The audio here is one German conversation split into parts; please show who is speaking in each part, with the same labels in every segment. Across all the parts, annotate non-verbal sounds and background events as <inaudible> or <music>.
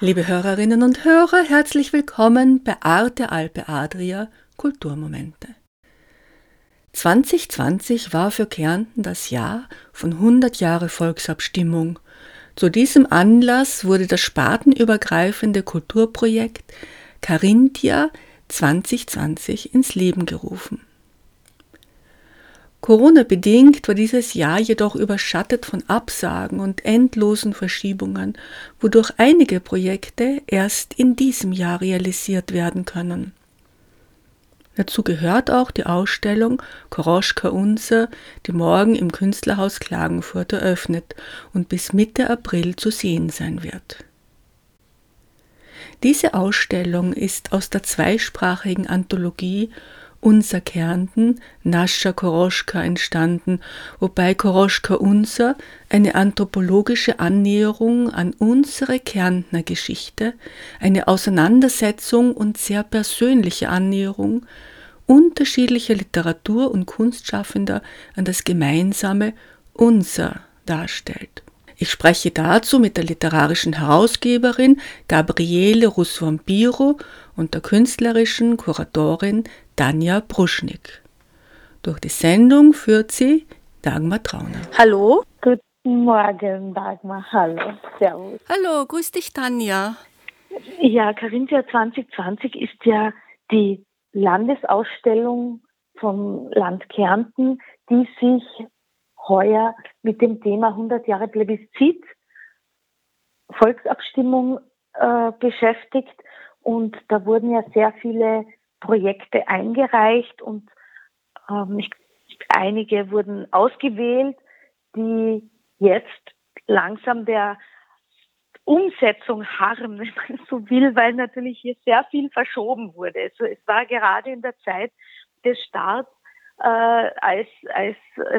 Speaker 1: Liebe Hörerinnen und Hörer, herzlich willkommen bei Arte Alpe Adria Kulturmomente. 2020 war für Kärnten das Jahr von 100 Jahre Volksabstimmung. Zu diesem Anlass wurde das spartenübergreifende Kulturprojekt Carinthia 2020 ins Leben gerufen. Corona-bedingt war dieses Jahr jedoch überschattet von Absagen und endlosen Verschiebungen, wodurch einige Projekte erst in diesem Jahr realisiert werden können. Dazu gehört auch die Ausstellung Koroschka Unser, die morgen im Künstlerhaus Klagenfurt eröffnet und bis Mitte April zu sehen sein wird. Diese Ausstellung ist aus der zweisprachigen Anthologie unser Kärnten, Nascha Koroschka entstanden, wobei Koroschka unser eine anthropologische Annäherung an unsere Kärntner Geschichte, eine Auseinandersetzung und sehr persönliche Annäherung unterschiedlicher Literatur- und Kunstschaffender an das gemeinsame Unser darstellt. Ich spreche dazu mit der literarischen Herausgeberin Gabriele Rusvampiro und der künstlerischen Kuratorin Tanja Bruschnik. Durch die Sendung führt sie Dagmar Trauner.
Speaker 2: Hallo. Guten Morgen, Dagmar. Hallo.
Speaker 1: Servus. Hallo, grüß dich, Tanja.
Speaker 2: Ja, Carinthia 2020 ist ja die Landesausstellung vom Land Kärnten, die sich heuer mit dem Thema 100 Jahre Plebiszit, Volksabstimmung äh, beschäftigt. Und da wurden ja sehr viele Projekte eingereicht und ähm, ich, einige wurden ausgewählt, die jetzt langsam der Umsetzung harren, <laughs> wenn man so will, weil natürlich hier sehr viel verschoben wurde. Also es war gerade in der Zeit des Starts, äh, als, als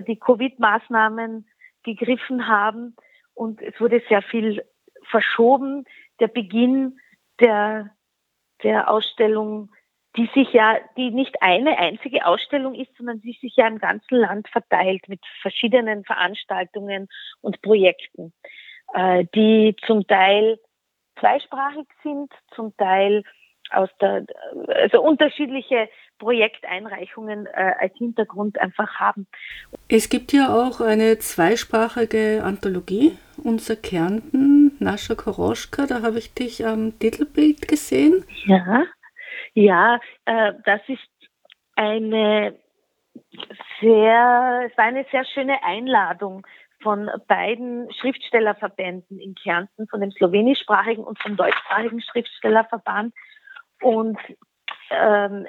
Speaker 2: die Covid-Maßnahmen gegriffen haben und es wurde sehr viel verschoben. Der Beginn der, der Ausstellung die sich ja, die nicht eine einzige Ausstellung ist, sondern die sich ja im ganzen Land verteilt mit verschiedenen Veranstaltungen und Projekten, äh, die zum Teil zweisprachig sind, zum Teil aus der, also unterschiedliche Projekteinreichungen äh, als Hintergrund einfach haben.
Speaker 1: Es gibt ja auch eine zweisprachige Anthologie, unser Kärnten, Nascha Koroschka, da habe ich dich am Titelbild gesehen.
Speaker 2: Ja. Ja, äh, das ist eine sehr, es war eine sehr schöne Einladung von beiden Schriftstellerverbänden in Kärnten, von dem slowenischsprachigen und vom deutschsprachigen Schriftstellerverband. Und ähm,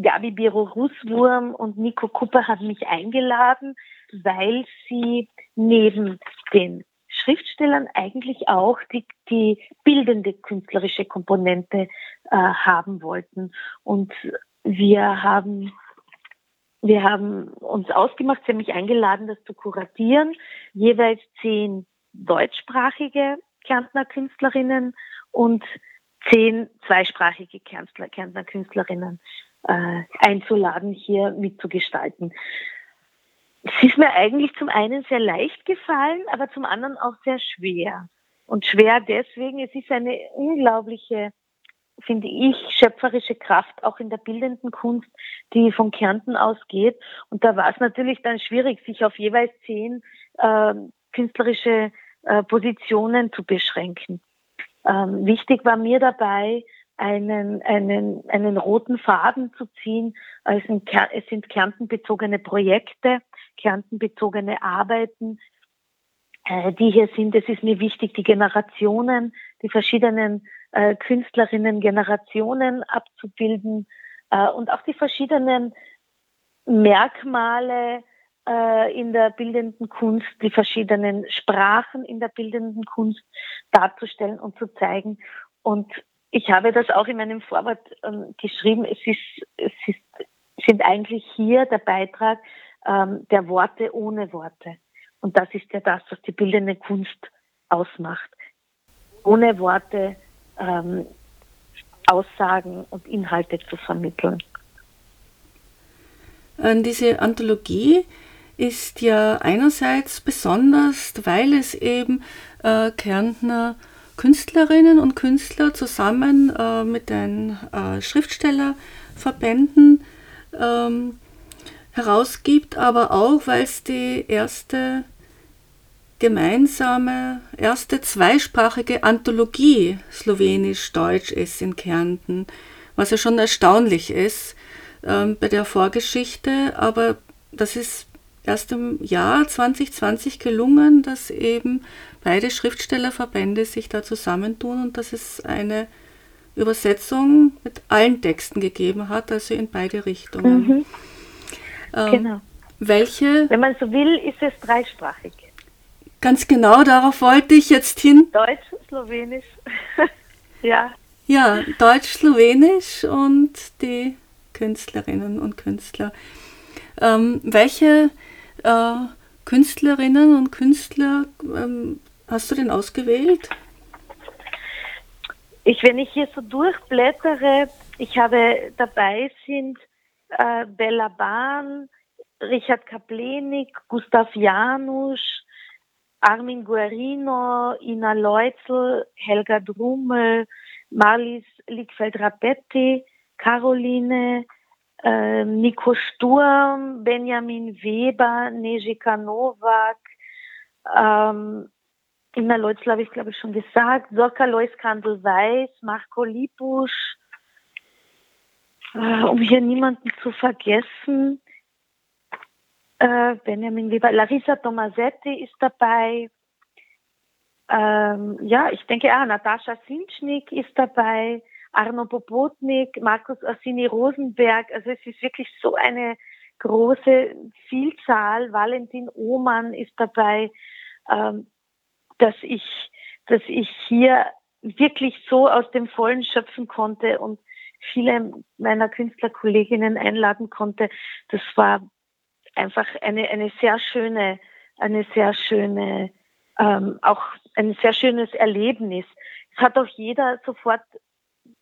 Speaker 2: Gabi Biro-Russwurm und Nico Kupper haben mich eingeladen, weil sie neben den Schriftstellern eigentlich auch die, die bildende künstlerische Komponente äh, haben wollten. Und wir haben wir haben uns ausgemacht, sie haben mich eingeladen, das zu kuratieren. Jeweils zehn deutschsprachige Kärntner Künstlerinnen und zehn zweisprachige Kärntner Künstlerinnen äh, einzuladen, hier mitzugestalten. Es ist mir eigentlich zum einen sehr leicht gefallen, aber zum anderen auch sehr schwer. Und schwer deswegen, es ist eine unglaubliche, finde ich, schöpferische Kraft auch in der bildenden Kunst, die von Kärnten ausgeht. Und da war es natürlich dann schwierig, sich auf jeweils zehn äh, künstlerische äh, Positionen zu beschränken. Ähm, wichtig war mir dabei, einen, einen, einen roten Faden zu ziehen. Es sind, es sind kerntenbezogene Projekte, kerntenbezogene Arbeiten, äh, die hier sind. Es ist mir wichtig, die Generationen, die verschiedenen äh, Künstlerinnen, Generationen abzubilden äh, und auch die verschiedenen Merkmale in der bildenden Kunst, die verschiedenen Sprachen in der bildenden Kunst darzustellen und zu zeigen. Und ich habe das auch in meinem Vorwort ähm, geschrieben. Es, ist, es ist, sind eigentlich hier der Beitrag ähm, der Worte ohne Worte. Und das ist ja das, was die bildende Kunst ausmacht. Ohne Worte ähm, Aussagen und Inhalte zu vermitteln.
Speaker 1: Diese Anthologie ist ja einerseits besonders, weil es eben äh, Kärntner Künstlerinnen und Künstler zusammen äh, mit den äh, Schriftstellerverbänden ähm, herausgibt, aber auch, weil es die erste gemeinsame, erste zweisprachige Anthologie Slowenisch-Deutsch ist in Kärnten, was ja schon erstaunlich ist ähm, bei der Vorgeschichte, aber das ist erst im Jahr 2020 gelungen, dass eben beide Schriftstellerverbände sich da zusammentun und dass es eine Übersetzung mit allen Texten gegeben hat, also in beide Richtungen. Mhm.
Speaker 2: Ähm, genau.
Speaker 1: Welche?
Speaker 2: Wenn man so will, ist es dreisprachig.
Speaker 1: Ganz genau, darauf wollte ich jetzt hin.
Speaker 2: Deutsch, Slowenisch. <laughs> ja.
Speaker 1: Ja, Deutsch, Slowenisch und die Künstlerinnen und Künstler. Ähm, welche äh, Künstlerinnen und Künstler ähm, hast du denn ausgewählt?
Speaker 2: Ich, wenn ich hier so durchblättere, ich habe dabei sind äh, Bella Bahn, Richard Kaplenik, Gustav Janusz, Armin Guarino, Ina Leutzel, Helga Drummel, Marlies Liegfeld-Rapetti, Caroline, äh, Nico Sturm, Benjamin Weber, Nejika Nowak, ähm, Ina Leutzel habe ich glaube ich schon gesagt, Sorka Lois Kandel-Weiß, Marco Lipusch, äh, um hier niemanden zu vergessen, äh, Benjamin Weber, Larissa Tomasetti ist dabei, ähm, ja, ich denke, ah, Natascha Sinschnik ist dabei, Arno Popotnik, Markus Orsini Rosenberg. Also es ist wirklich so eine große Vielzahl. Valentin Ohmann ist dabei, ähm, dass ich, dass ich hier wirklich so aus dem Vollen schöpfen konnte und viele meiner Künstlerkolleginnen einladen konnte. Das war einfach eine, eine sehr schöne, eine sehr schöne, ähm, auch ein sehr schönes Erlebnis. Es hat auch jeder sofort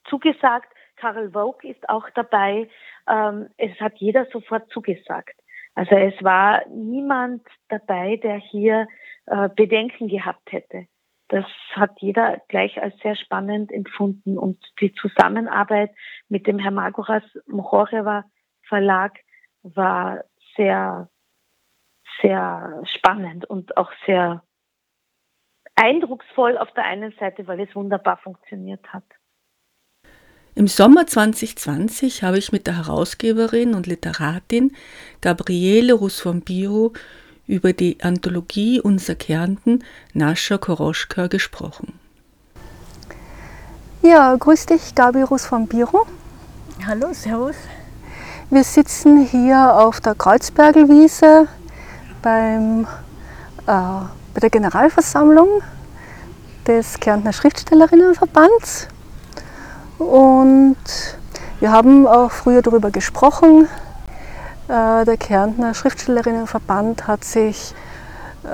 Speaker 2: zugesagt. Karel Vogue ist auch dabei. Ähm, es hat jeder sofort zugesagt. Also es war niemand dabei, der hier äh, Bedenken gehabt hätte. Das hat jeder gleich als sehr spannend empfunden und die Zusammenarbeit mit dem Hermagoras Mochoreva Verlag war sehr, sehr spannend und auch sehr eindrucksvoll auf der einen Seite, weil es wunderbar funktioniert hat.
Speaker 1: Im Sommer 2020 habe ich mit der Herausgeberin und Literatin Gabriele Rusvombiro über die Anthologie Unser Kärnten Nascha Koroschka gesprochen.
Speaker 3: Ja, grüß dich, Gabi Rusvombiro.
Speaker 4: Hallo, servus.
Speaker 3: Wir sitzen hier auf der Kreuzbergelwiese beim, äh, bei der Generalversammlung des Kärntner Schriftstellerinnenverbands und wir haben auch früher darüber gesprochen. Äh, der Kärntner Schriftstellerinnenverband hat sich äh,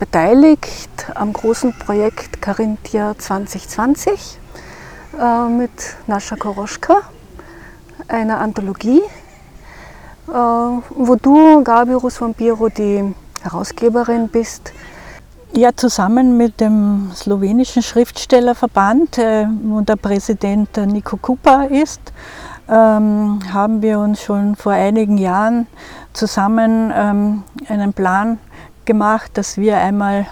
Speaker 3: beteiligt am großen Projekt Carinthia 2020 äh, mit Nascha Koroschka, einer Anthologie, wo du, Gabi Rusvampiro, die Herausgeberin bist.
Speaker 4: Ja, zusammen mit dem slowenischen Schriftstellerverband, wo der Präsident Niko Kupa ist, ähm, haben wir uns schon vor einigen Jahren zusammen ähm, einen Plan gemacht, dass wir einmal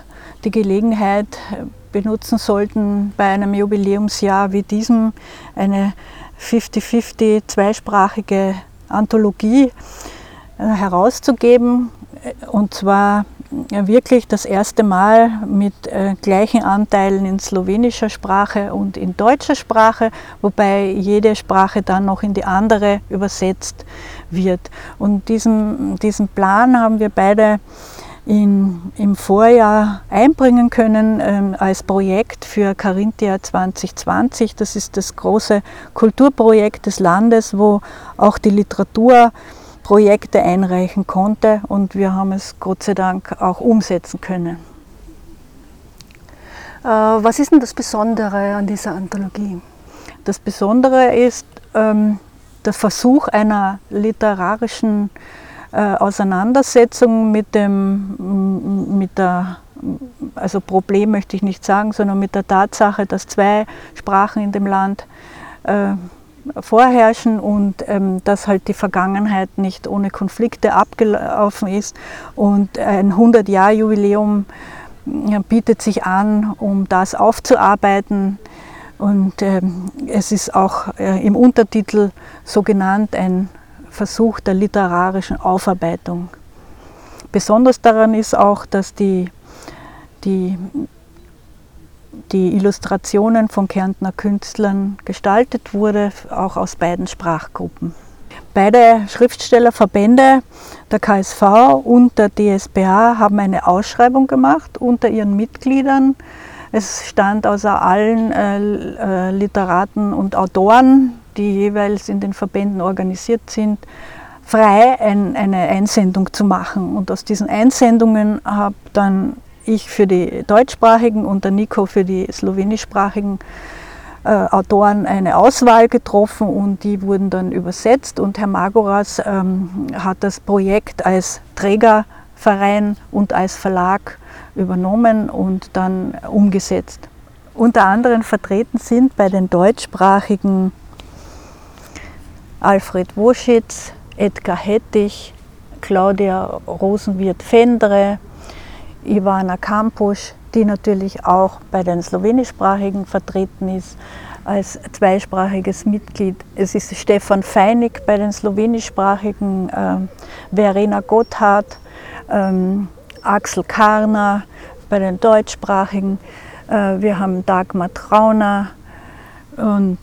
Speaker 4: die Gelegenheit benutzen sollten, bei einem Jubiläumsjahr wie diesem eine 50-50 zweisprachige Anthologie äh, herauszugeben. Und zwar wirklich das erste Mal mit äh, gleichen Anteilen in slowenischer Sprache und in deutscher Sprache, wobei jede Sprache dann noch in die andere übersetzt wird. Und diesen, diesen Plan haben wir beide in, im Vorjahr einbringen können ähm, als Projekt für Carinthia 2020. Das ist das große Kulturprojekt des Landes, wo auch die Literaturprojekte einreichen konnte und wir haben es Gott sei Dank auch umsetzen können.
Speaker 3: Äh, was ist denn das Besondere an dieser Anthologie?
Speaker 4: Das Besondere ist ähm, der Versuch einer literarischen äh, Auseinandersetzung mit dem, mit der, also Problem möchte ich nicht sagen, sondern mit der Tatsache, dass zwei Sprachen in dem Land äh, vorherrschen und ähm, dass halt die Vergangenheit nicht ohne Konflikte abgelaufen ist. Und ein 100-Jahr-Jubiläum ja, bietet sich an, um das aufzuarbeiten. Und ähm, es ist auch äh, im Untertitel so genannt ein Versuch der literarischen Aufarbeitung. Besonders daran ist auch, dass die, die, die Illustrationen von Kärntner Künstlern gestaltet wurde, auch aus beiden Sprachgruppen. Beide Schriftstellerverbände, der KSV und der DSBA, haben eine Ausschreibung gemacht unter ihren Mitgliedern. Es stand außer allen äh, äh Literaten und Autoren die jeweils in den Verbänden organisiert sind, frei ein, eine Einsendung zu machen. Und aus diesen Einsendungen habe dann ich für die deutschsprachigen und der Nico für die slowenischsprachigen äh, Autoren eine Auswahl getroffen und die wurden dann übersetzt. Und Herr Magoras ähm, hat das Projekt als Trägerverein und als Verlag übernommen und dann umgesetzt. Unter anderem vertreten sind bei den deutschsprachigen Alfred Woschitz, Edgar Hettich, Claudia Rosenwirt-Fendre, Ivana Kampusch, die natürlich auch bei den slowenischsprachigen vertreten ist als zweisprachiges Mitglied. Es ist Stefan Feinig bei den slowenischsprachigen, äh, Verena Gotthard, ähm, Axel Karner bei den deutschsprachigen. Äh, wir haben Dagmar Trauner und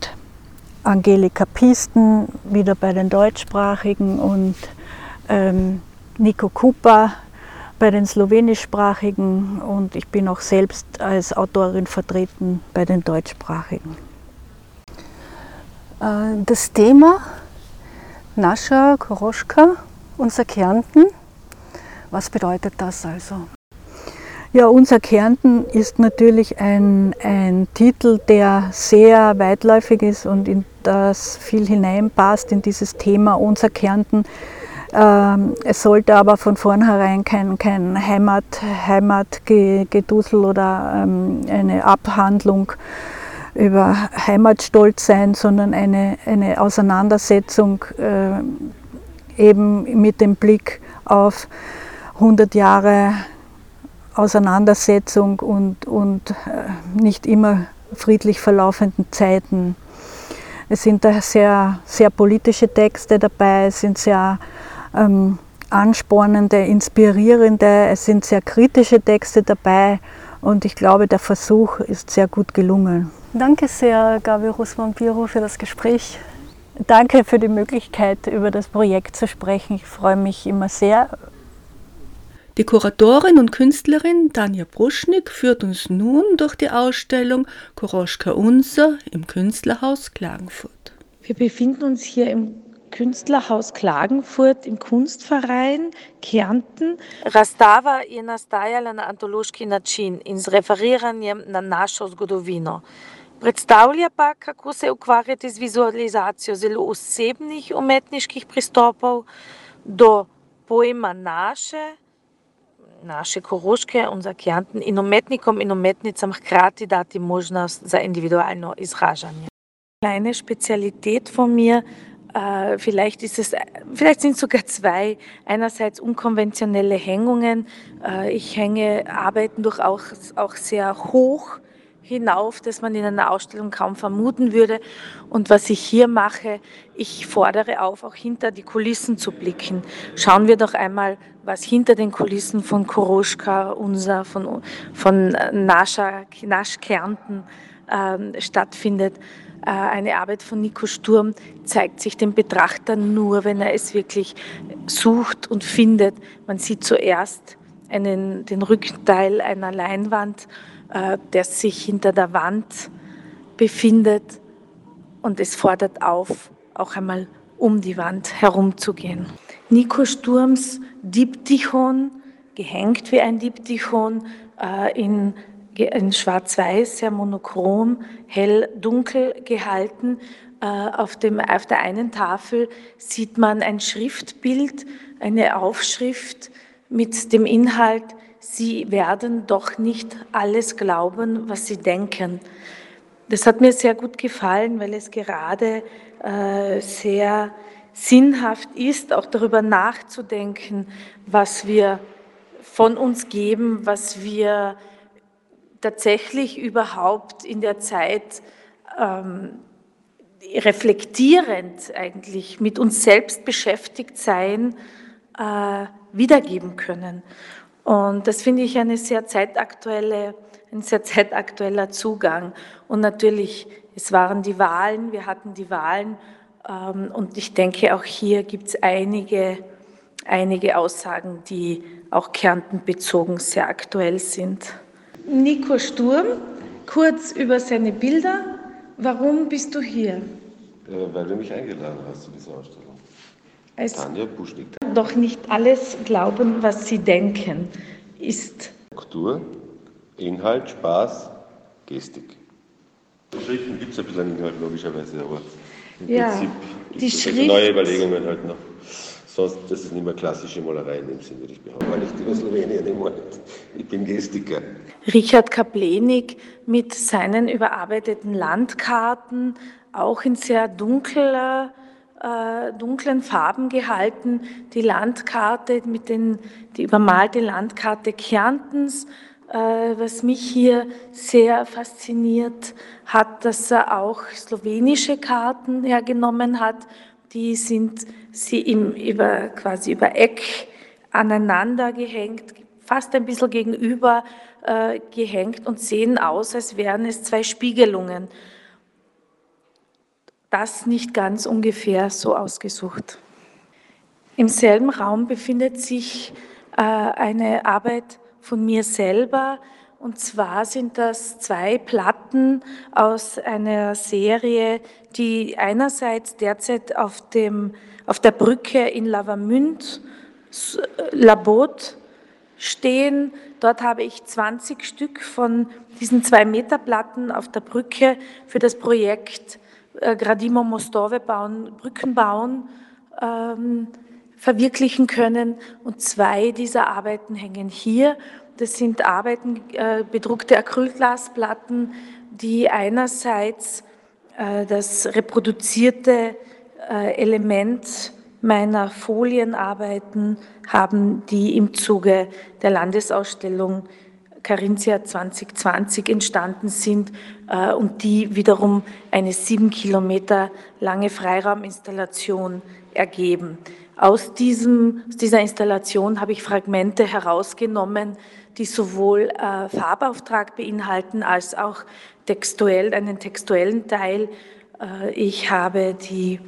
Speaker 4: Angelika Pisten, wieder bei den deutschsprachigen und ähm, Nico Kupa bei den slowenischsprachigen und ich bin auch selbst als Autorin vertreten bei den deutschsprachigen.
Speaker 3: Äh, das Thema Nascha Koroschka, unser Kärnten, was bedeutet das also?
Speaker 4: Ja, unser Kärnten ist natürlich ein, ein Titel, der sehr weitläufig ist und in das viel hineinpasst in dieses Thema unser Kärnten. Ähm, es sollte aber von vornherein kein, kein Heimat, Heimatgedusel oder ähm, eine Abhandlung über Heimatstolz sein, sondern eine, eine Auseinandersetzung äh, eben mit dem Blick auf 100 Jahre Auseinandersetzung und, und äh, nicht immer friedlich verlaufenden Zeiten. Es sind da sehr, sehr politische Texte dabei, es sind sehr ähm, anspornende, inspirierende, es sind sehr kritische Texte dabei und ich glaube, der Versuch ist sehr gut gelungen.
Speaker 3: Danke sehr, Gabi Rusman-Biro, für das Gespräch.
Speaker 4: Danke für die Möglichkeit, über das Projekt zu sprechen. Ich freue mich immer sehr,
Speaker 1: die Kuratorin und Künstlerin Danja Bruschnik führt uns nun durch die Ausstellung Koroschka Unser im Künstlerhaus Klagenfurt.
Speaker 5: Wir befinden uns hier im Künstlerhaus Klagenfurt im Kunstverein Kärnten.
Speaker 6: Rastava je nastajala na antološki način in z referiranjem na našo zgodovino. Predstavlja pa, kako se ukvarjati z vizualizacijo zelo osebnih umetniških pristopov do pojma naše, naše Koroške, unser Kärnten in umetnikom in umetnicam hkrati dati možnost za individualno izražanje.
Speaker 5: Kleine Spezialität von mir, vielleicht, ist es, vielleicht sind sogar zwei. Einerseits unkonventionelle Hängungen. Äh, ich hänge Arbeiten durchaus auch sehr hoch hinauf, das man in einer Ausstellung kaum vermuten würde. Und was ich hier mache, ich fordere auf, auch hinter die Kulissen zu blicken. Schauen wir doch einmal, was hinter den Kulissen von Koroschka, unser, von, von Nascha, Nasch Kärnten ähm, stattfindet. Äh, eine Arbeit von Nico Sturm zeigt sich dem Betrachter nur, wenn er es wirklich sucht und findet. Man sieht zuerst einen, den Rückteil einer Leinwand, äh, der sich hinter der Wand befindet und es fordert auf, auch einmal um die Wand herumzugehen. Nico Sturms Diptychon, gehängt wie ein Diptychon, äh, in, in schwarz-weiß, sehr monochrom, hell-dunkel gehalten. Äh, auf, dem, auf der einen Tafel sieht man ein Schriftbild, eine Aufschrift mit dem Inhalt, Sie werden doch nicht alles glauben, was Sie denken. Das hat mir sehr gut gefallen, weil es gerade äh, sehr sinnhaft ist, auch darüber nachzudenken, was wir von uns geben, was wir tatsächlich überhaupt in der Zeit ähm, reflektierend eigentlich mit uns selbst beschäftigt sein, äh, wiedergeben können. Und das finde ich eine sehr zeitaktuelle, ein sehr zeitaktueller Zugang. Und natürlich, es waren die Wahlen, wir hatten die Wahlen. Ähm, und ich denke, auch hier gibt es einige, einige Aussagen, die auch kärntenbezogen sehr aktuell sind. Nico Sturm, kurz über seine Bilder. Warum bist du hier?
Speaker 7: Äh, weil du mich eingeladen hast zu dieser Ausstellung.
Speaker 5: Es Tanja Buschnick. Doch nicht alles glauben, was sie denken, ist.
Speaker 7: Struktur, Inhalt, Spaß, Gestik. Schriften gibt es ein bisschen Inhalt, logischerweise, aber im
Speaker 5: ja,
Speaker 7: Prinzip
Speaker 5: die Schrift,
Speaker 7: neue Überlegungen halt noch. Sonst, das ist nicht mehr klassische Malerei in dem Sinn, würde ich behaupten, weil ich über Slowenien nicht. Ich bin Gestiker.
Speaker 5: Richard Kaplenik mit seinen überarbeiteten Landkarten, auch in sehr dunkler äh, dunklen Farben gehalten, die Landkarte mit den, die übermalte Landkarte Kärntens. Äh, was mich hier sehr fasziniert hat, dass er auch slowenische Karten hergenommen hat. Die sind sie im, über, quasi über Eck aneinander gehängt, fast ein bisschen gegenüber äh, gehängt und sehen aus, als wären es zwei Spiegelungen das nicht ganz ungefähr so ausgesucht. Im selben Raum befindet sich äh, eine Arbeit von mir selber. Und zwar sind das zwei Platten aus einer Serie, die einerseits derzeit auf, dem, auf der Brücke in Lavamünd, Labot, stehen. Dort habe ich 20 Stück von diesen zwei Meter Platten auf der Brücke für das Projekt äh, Gradimo Mostove bauen, Brücken bauen, ähm, verwirklichen können. Und zwei dieser Arbeiten hängen hier. Das sind Arbeiten, äh, bedruckte Acrylglasplatten, die einerseits äh, das reproduzierte äh, Element meiner Folienarbeiten haben, die im Zuge der Landesausstellung Carinthia 2020 entstanden sind äh, und die wiederum eine sieben Kilometer lange Freirauminstallation ergeben. Aus, diesem, aus dieser Installation habe ich Fragmente herausgenommen, die sowohl äh, Farbauftrag beinhalten als auch textuell, einen textuellen Teil. Äh, ich habe die äh,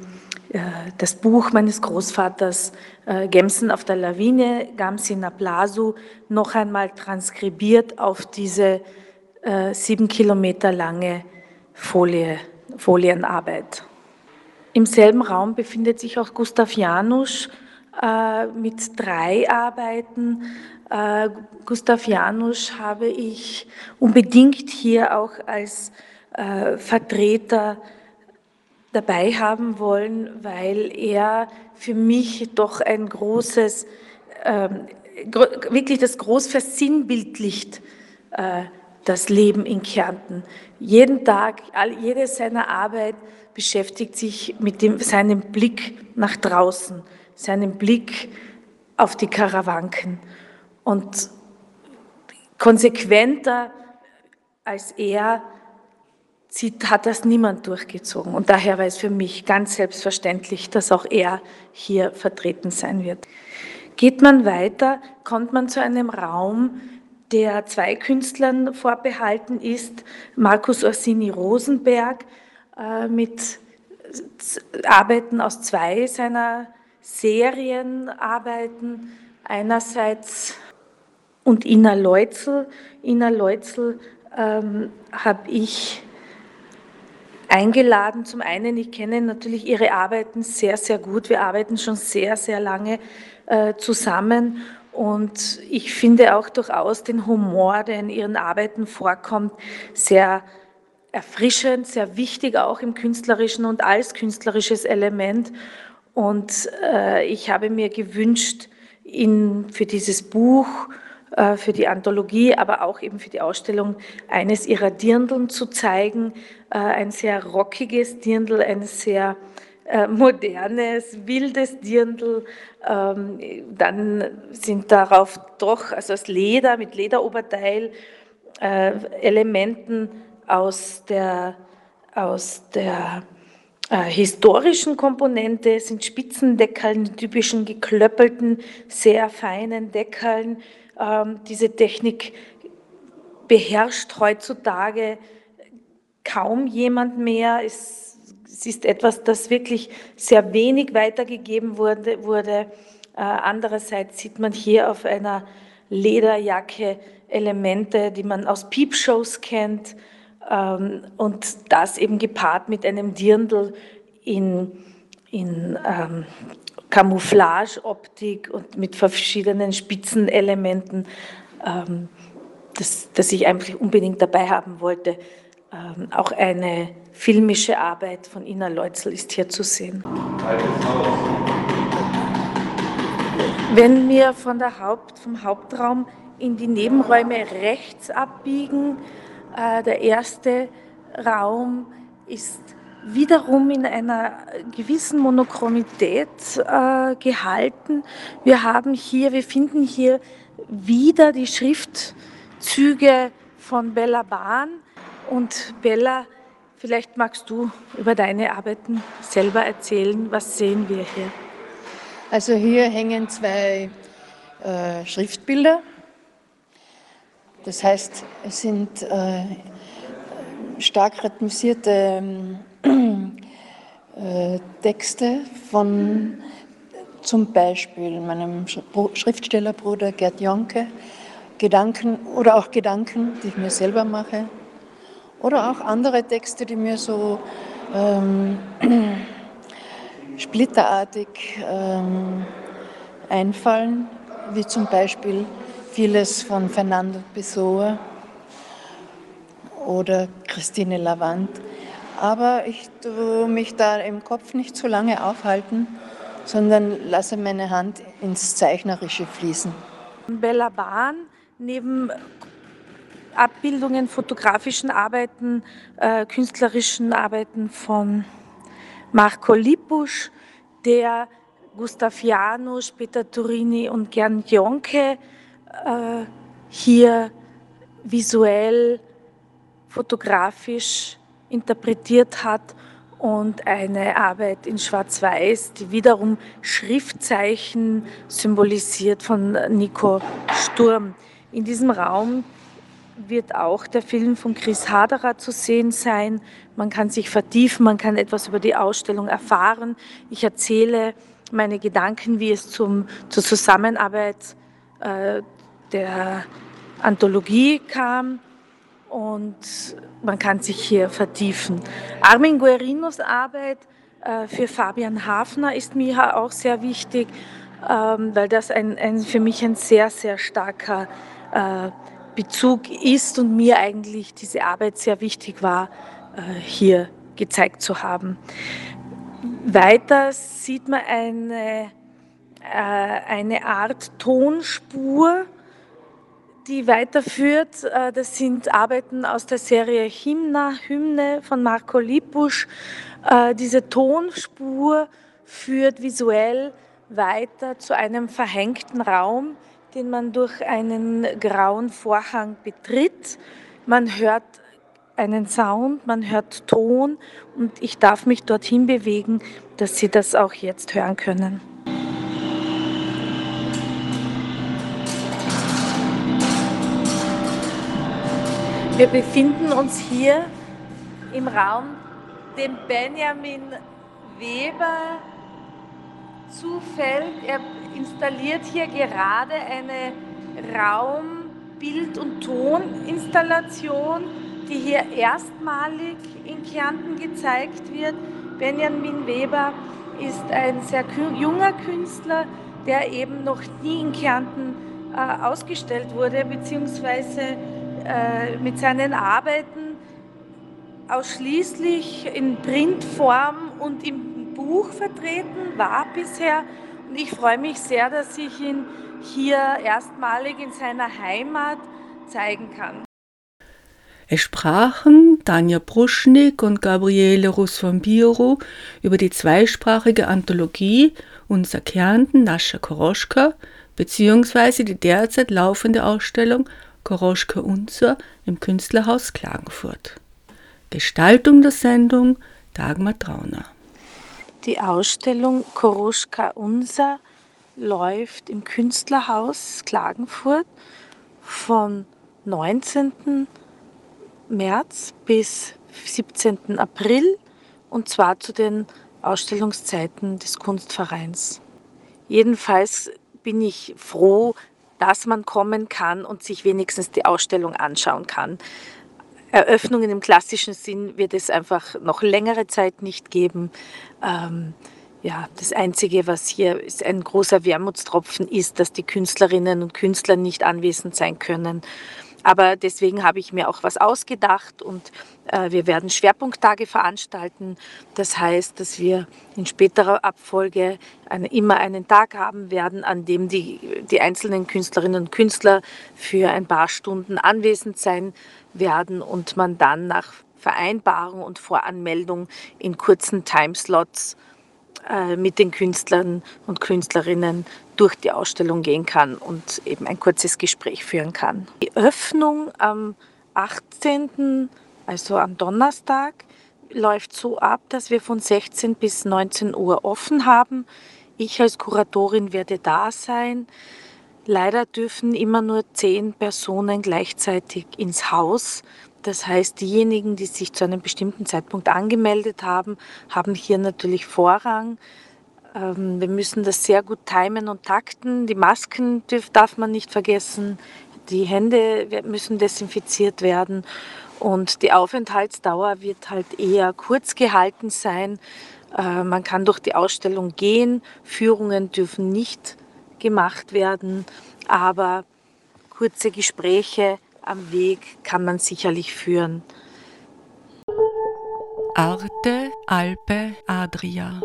Speaker 5: das Buch meines Großvaters äh, Gemsen auf der Lawine, Gamsina Blasu, noch einmal transkribiert auf diese äh, sieben Kilometer lange Folie, Folienarbeit. Im selben Raum befindet sich auch Gustav Janusz mit drei Arbeiten. Gustav Janusz habe ich unbedingt hier auch als Vertreter dabei haben wollen, weil er für mich doch ein großes, ähm, wirklich das groß versinnbildlicht, äh, das Leben in Kärnten. Jeden Tag, all, jede seiner Arbeit beschäftigt sich mit dem, seinem Blick nach draußen, seinem Blick auf die Karawanken. Und konsequenter als er sieht, hat das niemand durchgezogen. Und daher war es für mich ganz selbstverständlich, dass auch er hier vertreten sein wird. Geht man weiter, kommt man zu einem Raum, der zwei Künstlern vorbehalten ist, Markus Orsini Rosenberg äh, mit Arbeiten aus zwei seiner Serienarbeiten. Einerseits und Ina Leutzel. Ina Leutzel ähm, habe ich eingeladen. Zum einen, ich kenne natürlich ihre Arbeiten sehr, sehr gut. Wir arbeiten schon sehr, sehr lange äh, zusammen. Und ich finde auch durchaus den Humor, der in ihren Arbeiten vorkommt, sehr erfrischend, sehr wichtig auch im künstlerischen und als künstlerisches Element. Und äh, ich habe mir gewünscht, ihn für dieses Buch, äh, für die Anthologie, aber auch eben für die Ausstellung eines ihrer Dirndeln zu zeigen. Äh, ein sehr rockiges Dirndl, ein sehr äh, modernes, wildes Dirndl. Ähm, dann sind darauf doch, also aus Leder, mit Lederoberteil, Elementen aus der, aus der äh, historischen Komponente sind Spitzendeckeln, typischen geklöppelten, sehr feinen Deckeln. Ähm, diese Technik beherrscht heutzutage kaum jemand mehr. Es, es, ist etwas, das wirklich sehr wenig weitergegeben wurde. wurde. Äh, andererseits sieht man hier auf einer Lederjacke Elemente, die man aus Peepshows kennt. Ähm, und das eben gepaart mit einem Dirndl in, in ähm, Camouflage-Optik und mit verschiedenen Spitzenelementen, ähm, das, das ich eigentlich unbedingt dabei haben wollte. Ähm, auch eine filmische Arbeit von Ina Leutzel ist hier zu sehen. Wenn wir von der Haupt, vom Hauptraum in die Nebenräume rechts abbiegen, äh, der erste Raum ist wiederum in einer gewissen Monochromität äh, gehalten. Wir haben hier, wir finden hier wieder die Schriftzüge von Bella Bahn und Bella, vielleicht magst du über deine Arbeiten selber erzählen. Was sehen wir hier?
Speaker 8: Also hier hängen zwei äh, Schriftbilder das heißt, es sind äh, stark rhythmisierte äh, Texte von zum Beispiel meinem Schriftstellerbruder Gerd Jonke, Gedanken oder auch Gedanken, die ich mir selber mache, oder auch andere Texte, die mir so ähm, <clears throat> splitterartig ähm, einfallen, wie zum Beispiel vieles von Fernando Pessoa oder Christine Lavant. Aber ich tue mich da im Kopf nicht zu lange aufhalten, sondern lasse meine Hand ins Zeichnerische fließen.
Speaker 5: Bella Bahn neben Abbildungen, fotografischen Arbeiten, äh, künstlerischen Arbeiten von Marco Lippusch, der Gustav Janusz, Peter Turini und Gern Jonke äh, hier visuell, fotografisch interpretiert hat und eine Arbeit in Schwarz-Weiß, die wiederum Schriftzeichen symbolisiert von Nico Sturm. In diesem Raum wird auch der Film von Chris Haderer zu sehen sein. Man kann sich vertiefen, man kann etwas über die Ausstellung erfahren. Ich erzähle meine Gedanken, wie es zum, zur Zusammenarbeit äh, der Anthologie kam und man kann sich hier vertiefen. Armin Guerinos Arbeit äh, für Fabian Hafner ist mir auch sehr wichtig, ähm, weil das ein, ein, für mich ein sehr, sehr starker äh, Bezug ist und mir eigentlich diese Arbeit sehr wichtig war, äh, hier gezeigt zu haben. Weiter sieht man eine, eine Art Tonspur, die weiterführt. Äh, das sind Arbeiten aus der Serie Hymna, Hymne von Marco Lipusch. Äh, diese Tonspur führt visuell weiter zu einem verhängten Raum, den man durch einen grauen Vorhang betritt. Man hört einen Sound, man hört Ton und ich darf mich dorthin bewegen, dass Sie das auch jetzt hören können. Wir befinden uns hier im Raum, dem Benjamin Weber zufällt. Er installiert hier gerade eine Raum, Bild- und Toninstallation, die hier erstmalig in Kärnten gezeigt wird. Benjamin Weber ist ein sehr junger Künstler, der eben noch nie in Kärnten äh, ausgestellt wurde, beziehungsweise äh, mit seinen Arbeiten ausschließlich in Printform und im Buch vertreten war bisher. Und ich freue mich sehr, dass ich ihn hier erstmalig in seiner Heimat zeigen kann.
Speaker 1: Es sprachen Tanja Bruschnik und Gabriele Russ von Biro über die zweisprachige Anthologie Unser Kärnten Nascha Koroschka bzw. die derzeit laufende Ausstellung Koroschka Unser im Künstlerhaus Klagenfurt. Gestaltung der Sendung Dagmar Trauner.
Speaker 5: Die Ausstellung Koroschka Unser läuft im Künstlerhaus Klagenfurt von 19. März bis 17. April und zwar zu den Ausstellungszeiten des Kunstvereins. Jedenfalls bin ich froh, dass man kommen kann und sich wenigstens die Ausstellung anschauen kann. Eröffnungen im klassischen Sinn wird es einfach noch längere Zeit nicht geben. Ähm, ja, das Einzige, was hier ist ein großer Wermutstropfen ist, dass die Künstlerinnen und Künstler nicht anwesend sein können. Aber deswegen habe ich mir auch was ausgedacht und äh, wir werden Schwerpunkttage veranstalten. Das heißt, dass wir in späterer Abfolge eine, immer einen Tag haben werden, an dem die, die einzelnen Künstlerinnen und Künstler für ein paar Stunden anwesend sein werden und man dann nach Vereinbarung und Voranmeldung in kurzen Timeslots äh, mit den Künstlern und Künstlerinnen durch die Ausstellung gehen kann und eben ein kurzes Gespräch führen kann. Die Öffnung am 18., also am Donnerstag, läuft so ab, dass wir von 16 bis 19 Uhr offen haben. Ich als Kuratorin werde da sein. Leider dürfen immer nur zehn Personen gleichzeitig ins Haus. Das heißt, diejenigen, die sich zu einem bestimmten Zeitpunkt angemeldet haben, haben hier natürlich Vorrang. Ähm, wir müssen das sehr gut timen und takten. Die Masken darf man nicht vergessen. Die Hände müssen desinfiziert werden. Und die Aufenthaltsdauer wird halt eher kurz gehalten sein. Äh, man kann durch die Ausstellung gehen. Führungen dürfen nicht gemacht werden. Aber kurze Gespräche am Weg kann man sicherlich führen.
Speaker 1: Arte, Alpe, Adria.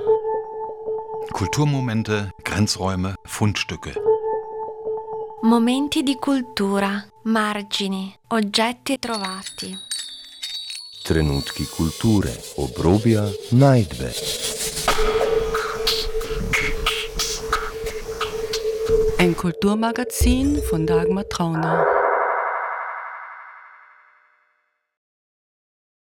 Speaker 9: Kulturmomente, Grenzräume, Fundstücke.
Speaker 10: Momenti di cultura, margini, oggetti trovati.
Speaker 11: Trenutki kulture, obrobja, najdbe.
Speaker 1: Ein Kulturmagazin von Dagmar Trauner.